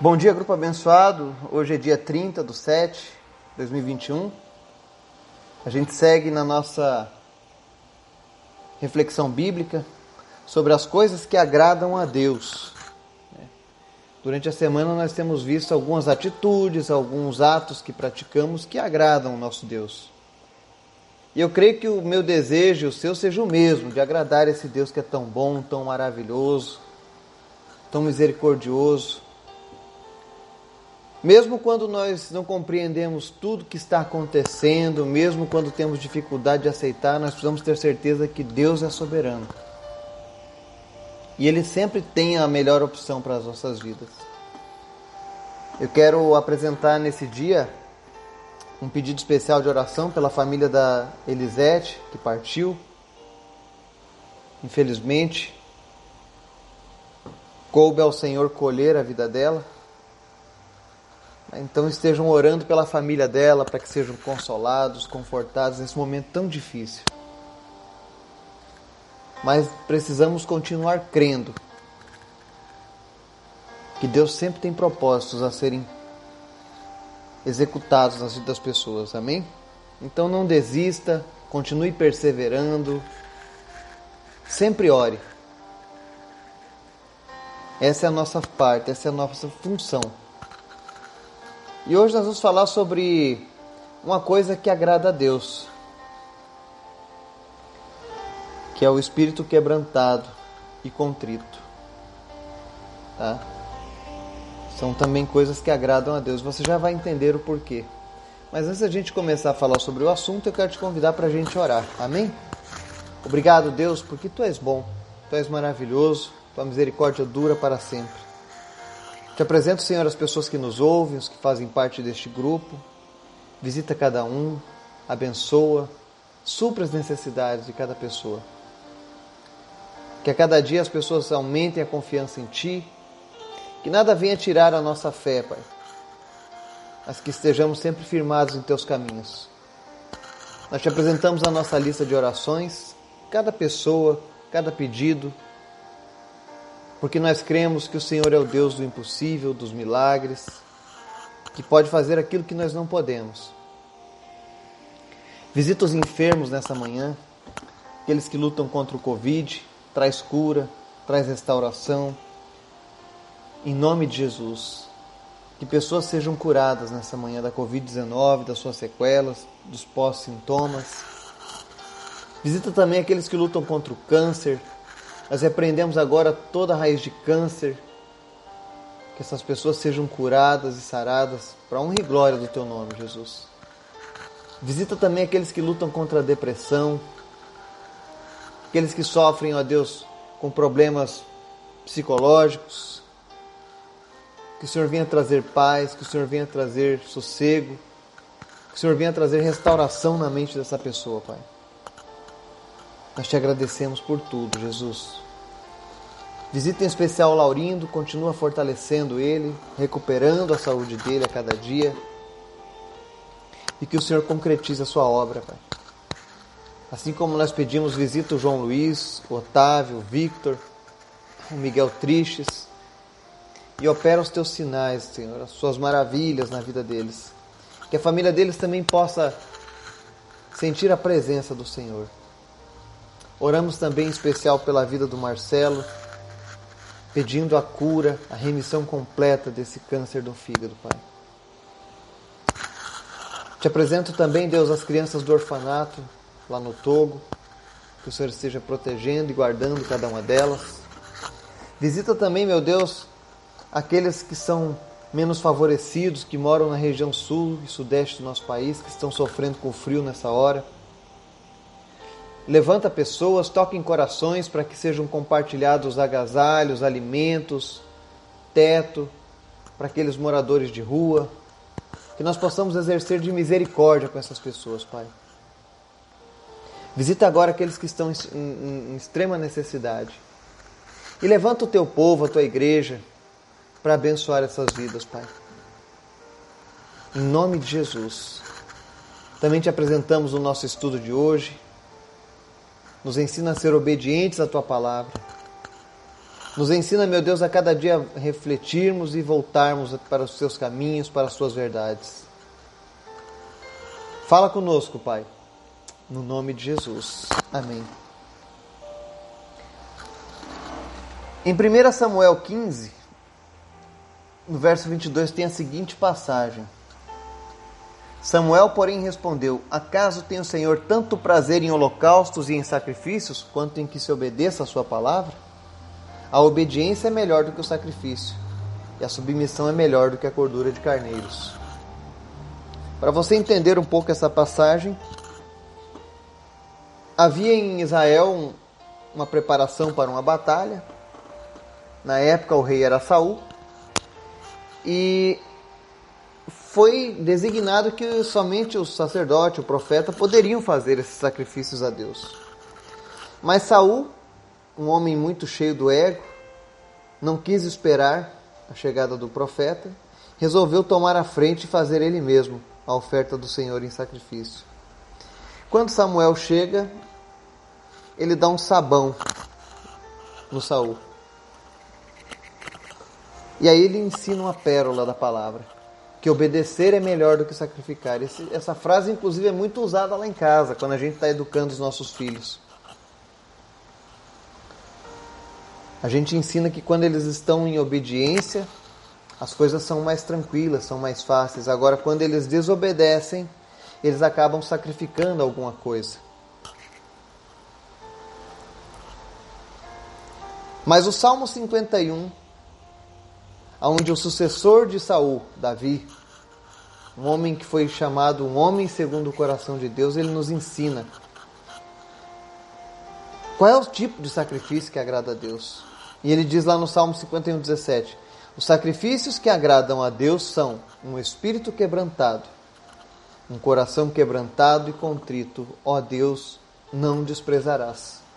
Bom dia, grupo abençoado. Hoje é dia 30 do 7 de 2021. A gente segue na nossa reflexão bíblica sobre as coisas que agradam a Deus. Durante a semana nós temos visto algumas atitudes, alguns atos que praticamos que agradam o nosso Deus. E eu creio que o meu desejo e o seu seja o mesmo, de agradar esse Deus que é tão bom, tão maravilhoso, tão misericordioso mesmo quando nós não compreendemos tudo que está acontecendo, mesmo quando temos dificuldade de aceitar, nós precisamos ter certeza que Deus é soberano. E Ele sempre tem a melhor opção para as nossas vidas. Eu quero apresentar nesse dia um pedido especial de oração pela família da Elisete, que partiu. Infelizmente, coube ao Senhor colher a vida dela. Então estejam orando pela família dela para que sejam consolados, confortados nesse momento tão difícil. Mas precisamos continuar crendo que Deus sempre tem propósitos a serem executados nas vidas das pessoas. Amém? Então não desista, continue perseverando. Sempre ore. Essa é a nossa parte, essa é a nossa função. E hoje nós vamos falar sobre uma coisa que agrada a Deus, que é o espírito quebrantado e contrito. Tá? São também coisas que agradam a Deus. Você já vai entender o porquê. Mas antes da gente começar a falar sobre o assunto, eu quero te convidar para a gente orar. Amém? Obrigado, Deus, porque Tu és bom, Tu és maravilhoso, Tua misericórdia dura para sempre. Te apresento, Senhor, as pessoas que nos ouvem, os que fazem parte deste grupo. Visita cada um, abençoa, supra as necessidades de cada pessoa. Que a cada dia as pessoas aumentem a confiança em Ti, que nada venha tirar a nossa fé, Pai, mas que estejamos sempre firmados em Teus caminhos. Nós te apresentamos a nossa lista de orações, cada pessoa, cada pedido, porque nós cremos que o Senhor é o Deus do impossível, dos milagres, que pode fazer aquilo que nós não podemos. Visita os enfermos nessa manhã, aqueles que lutam contra o Covid, traz cura, traz restauração. Em nome de Jesus, que pessoas sejam curadas nessa manhã da Covid-19, das suas sequelas, dos pós-sintomas. Visita também aqueles que lutam contra o câncer, nós repreendemos agora toda raiz de câncer, que essas pessoas sejam curadas e saradas para honra e glória do teu nome, Jesus. Visita também aqueles que lutam contra a depressão, aqueles que sofrem, ó Deus, com problemas psicológicos. Que o Senhor venha trazer paz, que o Senhor venha trazer sossego, que o Senhor venha trazer restauração na mente dessa pessoa, Pai. Nós te agradecemos por tudo, Jesus. Visita em especial o Laurindo, continua fortalecendo ele, recuperando a saúde dele a cada dia. E que o Senhor concretize a sua obra, Pai. Assim como nós pedimos, visita o João Luiz, o Otávio, o Victor, o Miguel Tristes. E opera os teus sinais, Senhor, as suas maravilhas na vida deles. Que a família deles também possa sentir a presença do Senhor. Oramos também em especial pela vida do Marcelo, pedindo a cura, a remissão completa desse câncer do fígado, Pai. Te apresento também, Deus, as crianças do orfanato lá no Togo, que o Senhor esteja protegendo e guardando cada uma delas. Visita também, meu Deus, aqueles que são menos favorecidos, que moram na região sul e sudeste do nosso país, que estão sofrendo com frio nessa hora levanta pessoas, toca em corações para que sejam compartilhados agasalhos, alimentos, teto para aqueles moradores de rua, que nós possamos exercer de misericórdia com essas pessoas, Pai. Visita agora aqueles que estão em, em, em extrema necessidade. E levanta o teu povo, a tua igreja, para abençoar essas vidas, Pai. Em nome de Jesus. Também te apresentamos o nosso estudo de hoje nos ensina a ser obedientes à tua palavra. Nos ensina, meu Deus, a cada dia refletirmos e voltarmos para os seus caminhos, para as suas verdades. Fala conosco, Pai, no nome de Jesus. Amém. Em 1 Samuel 15, no verso 22, tem a seguinte passagem. Samuel, porém, respondeu: Acaso tem o Senhor tanto prazer em holocaustos e em sacrifícios, quanto em que se obedeça a sua palavra? A obediência é melhor do que o sacrifício, e a submissão é melhor do que a cordura de carneiros. Para você entender um pouco essa passagem, havia em Israel uma preparação para uma batalha. Na época o rei era Saul. E foi designado que somente o sacerdote, o profeta, poderiam fazer esses sacrifícios a Deus. Mas Saul, um homem muito cheio do ego, não quis esperar a chegada do profeta, resolveu tomar a frente e fazer ele mesmo a oferta do Senhor em sacrifício. Quando Samuel chega, ele dá um sabão no Saul. E aí ele ensina uma pérola da palavra, que obedecer é melhor do que sacrificar. Esse, essa frase, inclusive, é muito usada lá em casa, quando a gente está educando os nossos filhos. A gente ensina que quando eles estão em obediência, as coisas são mais tranquilas, são mais fáceis. Agora, quando eles desobedecem, eles acabam sacrificando alguma coisa. Mas o Salmo 51, onde o sucessor de Saul, Davi, um homem que foi chamado um homem segundo o coração de Deus, ele nos ensina qual é o tipo de sacrifício que agrada a Deus. E ele diz lá no Salmo 51, 17: Os sacrifícios que agradam a Deus são um espírito quebrantado, um coração quebrantado e contrito, ó Deus, não desprezarás.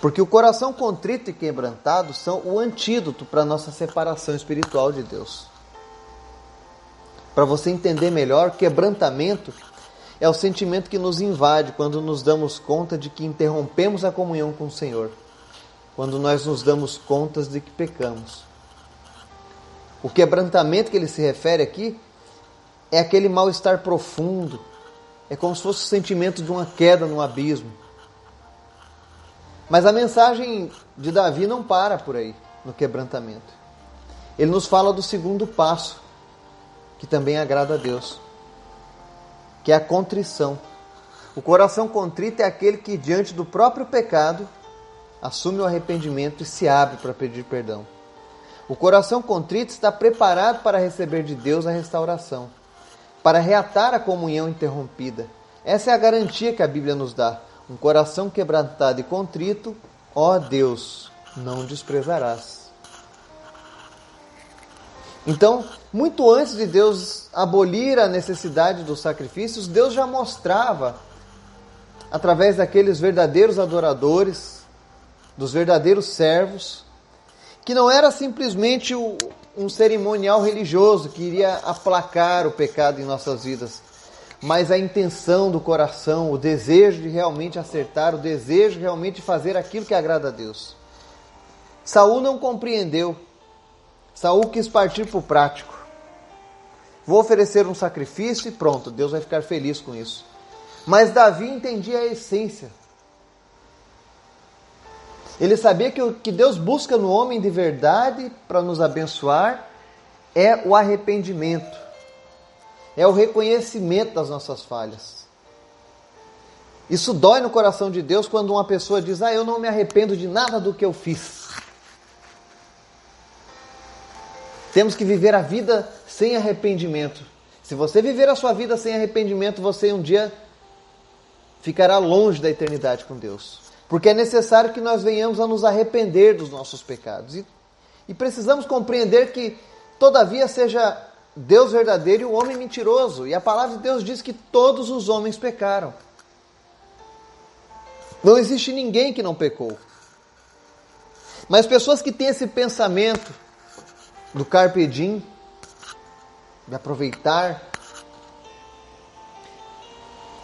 Porque o coração contrito e quebrantado são o antídoto para a nossa separação espiritual de Deus. Para você entender melhor, quebrantamento é o sentimento que nos invade quando nos damos conta de que interrompemos a comunhão com o Senhor, quando nós nos damos conta de que pecamos. O quebrantamento que ele se refere aqui é aquele mal-estar profundo, é como se fosse o sentimento de uma queda no abismo mas a mensagem de Davi não para por aí, no quebrantamento. Ele nos fala do segundo passo, que também agrada a Deus, que é a contrição. O coração contrito é aquele que, diante do próprio pecado, assume o arrependimento e se abre para pedir perdão. O coração contrito está preparado para receber de Deus a restauração, para reatar a comunhão interrompida. Essa é a garantia que a Bíblia nos dá. Um coração quebrantado e contrito, ó Deus, não desprezarás. Então, muito antes de Deus abolir a necessidade dos sacrifícios, Deus já mostrava, através daqueles verdadeiros adoradores, dos verdadeiros servos, que não era simplesmente um cerimonial religioso que iria aplacar o pecado em nossas vidas, mas a intenção do coração, o desejo de realmente acertar, o desejo de realmente fazer aquilo que agrada a Deus. Saul não compreendeu. Saul quis partir para o prático. Vou oferecer um sacrifício e pronto, Deus vai ficar feliz com isso. Mas Davi entendia a essência. Ele sabia que o que Deus busca no homem de verdade para nos abençoar é o arrependimento é o reconhecimento das nossas falhas. Isso dói no coração de Deus quando uma pessoa diz: Ah, eu não me arrependo de nada do que eu fiz. Temos que viver a vida sem arrependimento. Se você viver a sua vida sem arrependimento, você um dia ficará longe da eternidade com Deus. Porque é necessário que nós venhamos a nos arrepender dos nossos pecados. E, e precisamos compreender que, todavia, seja Deus verdadeiro e o homem mentiroso. E a palavra de Deus diz que todos os homens pecaram. Não existe ninguém que não pecou. Mas pessoas que têm esse pensamento do carpe diem, de aproveitar.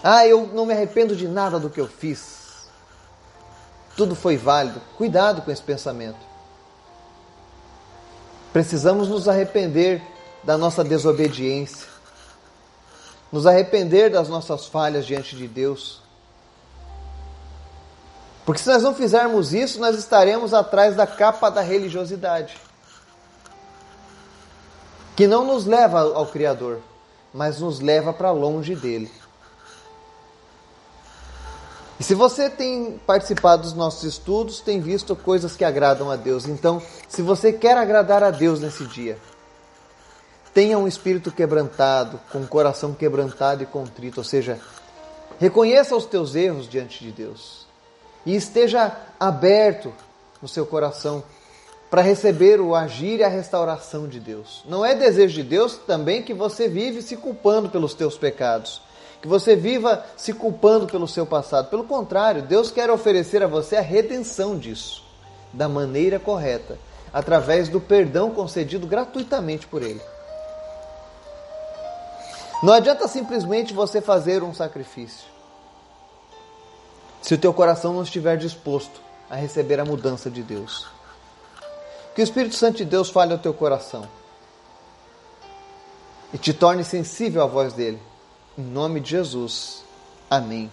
Ah, eu não me arrependo de nada do que eu fiz. tudo foi válido. Cuidado com esse pensamento. Precisamos nos arrepender da nossa desobediência, nos arrepender das nossas falhas diante de Deus. Porque se nós não fizermos isso, nós estaremos atrás da capa da religiosidade, que não nos leva ao Criador, mas nos leva para longe dele. E se você tem participado dos nossos estudos, tem visto coisas que agradam a Deus. Então, se você quer agradar a Deus nesse dia, tenha um espírito quebrantado, com um coração quebrantado e contrito, ou seja, reconheça os teus erros diante de Deus e esteja aberto no seu coração para receber o agir e a restauração de Deus. Não é desejo de Deus também que você vive se culpando pelos teus pecados que você viva se culpando pelo seu passado. Pelo contrário, Deus quer oferecer a você a redenção disso, da maneira correta, através do perdão concedido gratuitamente por Ele. Não adianta simplesmente você fazer um sacrifício. Se o teu coração não estiver disposto a receber a mudança de Deus. Que o Espírito Santo de Deus fale ao teu coração e te torne sensível à voz dele em nome de Jesus. Amém.